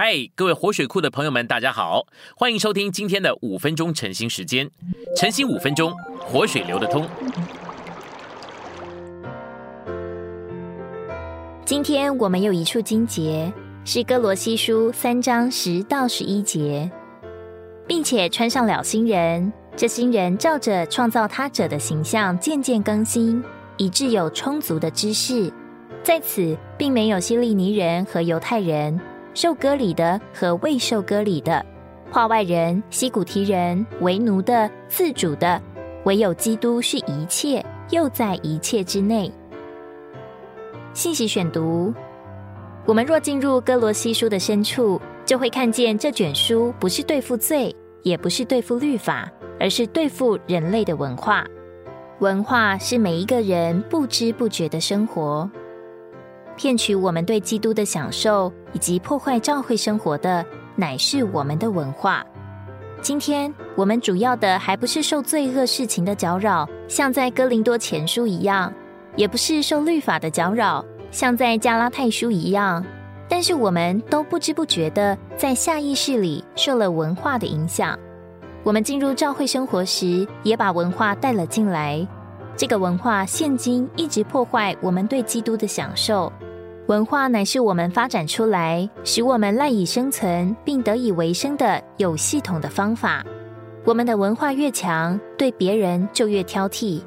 嗨，各位活水库的朋友们，大家好，欢迎收听今天的五分钟晨兴时间。晨兴五分钟，活水流得通。今天我们有一处经节，是哥罗西书三章十到十一节，并且穿上了新人，这新人照着创造他者的形象渐渐更新，以致有充足的知识。在此，并没有希利尼人和犹太人。受割礼的和未受割礼的，化外人、西古提人、为奴的、自主的，唯有基督是一切，又在一切之内。信息选读：我们若进入哥罗西书的深处，就会看见这卷书不是对付罪，也不是对付律法，而是对付人类的文化。文化是每一个人不知不觉的生活。骗取我们对基督的享受，以及破坏教会生活的，乃是我们的文化。今天我们主要的还不是受罪恶事情的搅扰，像在哥林多前书一样；也不是受律法的搅扰，像在加拉太书一样。但是我们都不知不觉的在下意识里受了文化的影响。我们进入教会生活时，也把文化带了进来。这个文化现今一直破坏我们对基督的享受。文化乃是我们发展出来，使我们赖以生存并得以为生的有系统的方法。我们的文化越强，对别人就越挑剔。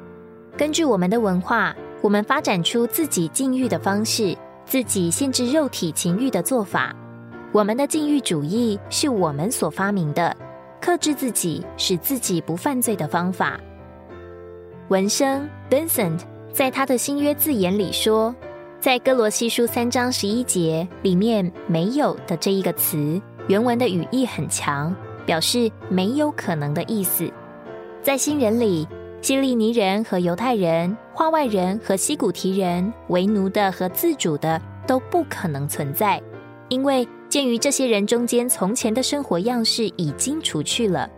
根据我们的文化，我们发展出自己禁欲的方式，自己限制肉体情欲的做法。我们的禁欲主义是我们所发明的，克制自己，使自己不犯罪的方法。文生 Vincent 在他的新约字眼里说。在哥罗西书三章十一节里面，“没有”的这一个词，原文的语义很强，表示没有可能的意思。在新人里，希利尼人和犹太人、化外人和西古提人、为奴的和自主的都不可能存在，因为鉴于这些人中间从前的生活样式已经除去了。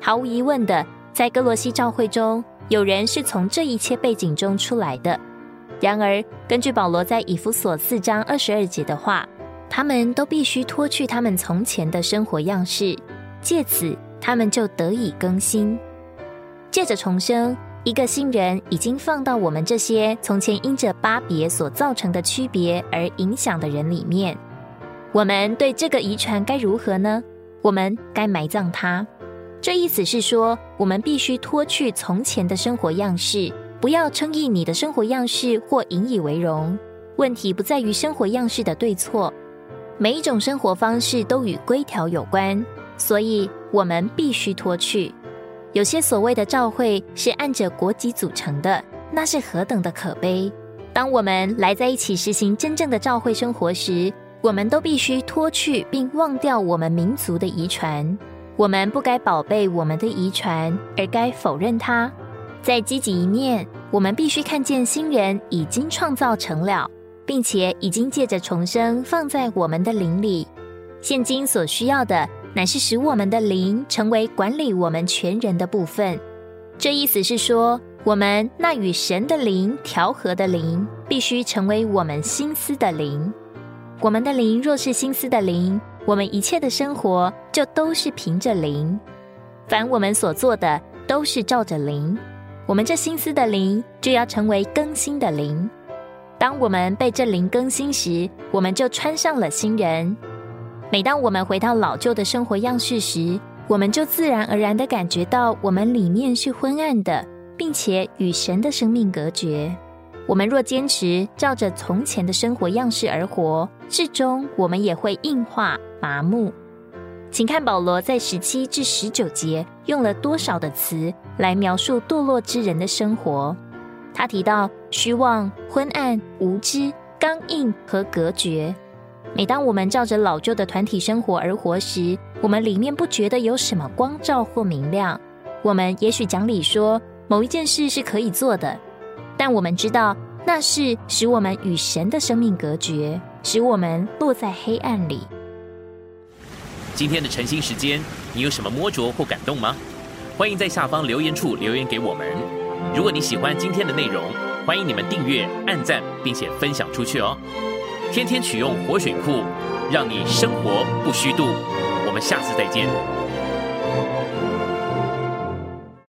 毫无疑问的，在哥罗西教会中，有人是从这一切背景中出来的。然而，根据保罗在以弗所四章二十二节的话，他们都必须脱去他们从前的生活样式，借此他们就得以更新。借着重生，一个新人已经放到我们这些从前因着巴别所造成的区别而影响的人里面。我们对这个遗传该如何呢？我们该埋葬它。这意思是说，我们必须脱去从前的生活样式。不要称意你的生活样式或引以为荣。问题不在于生活样式的对错，每一种生活方式都与规条有关，所以我们必须脱去。有些所谓的教会是按着国籍组成的，那是何等的可悲！当我们来在一起实行真正的教会生活时，我们都必须脱去并忘掉我们民族的遗传。我们不该宝贝我们的遗传，而该否认它。在积极一面，我们必须看见新人已经创造成了，并且已经借着重生放在我们的灵里。现今所需要的，乃是使我们的灵成为管理我们全人的部分。这意思是说，我们那与神的灵调和的灵，必须成为我们心思的灵。我们的灵若是心思的灵，我们一切的生活就都是凭着灵。凡我们所做的，都是照着灵。我们这心思的灵就要成为更新的灵。当我们被这灵更新时，我们就穿上了新人。每当我们回到老旧的生活样式时，我们就自然而然的感觉到我们里面是昏暗的，并且与神的生命隔绝。我们若坚持照着从前的生活样式而活，至终我们也会硬化麻木。请看保罗在十七至十九节用了多少的词来描述堕落之人的生活。他提到虚妄、昏暗、无知、刚硬和隔绝。每当我们照着老旧的团体生活而活时，我们里面不觉得有什么光照或明亮。我们也许讲理说某一件事是可以做的，但我们知道那是使我们与神的生命隔绝，使我们落在黑暗里。今天的晨兴时间，你有什么摸着或感动吗？欢迎在下方留言处留言给我们。如果你喜欢今天的内容，欢迎你们订阅、按赞，并且分享出去哦。天天取用活水库，让你生活不虚度。我们下次再见。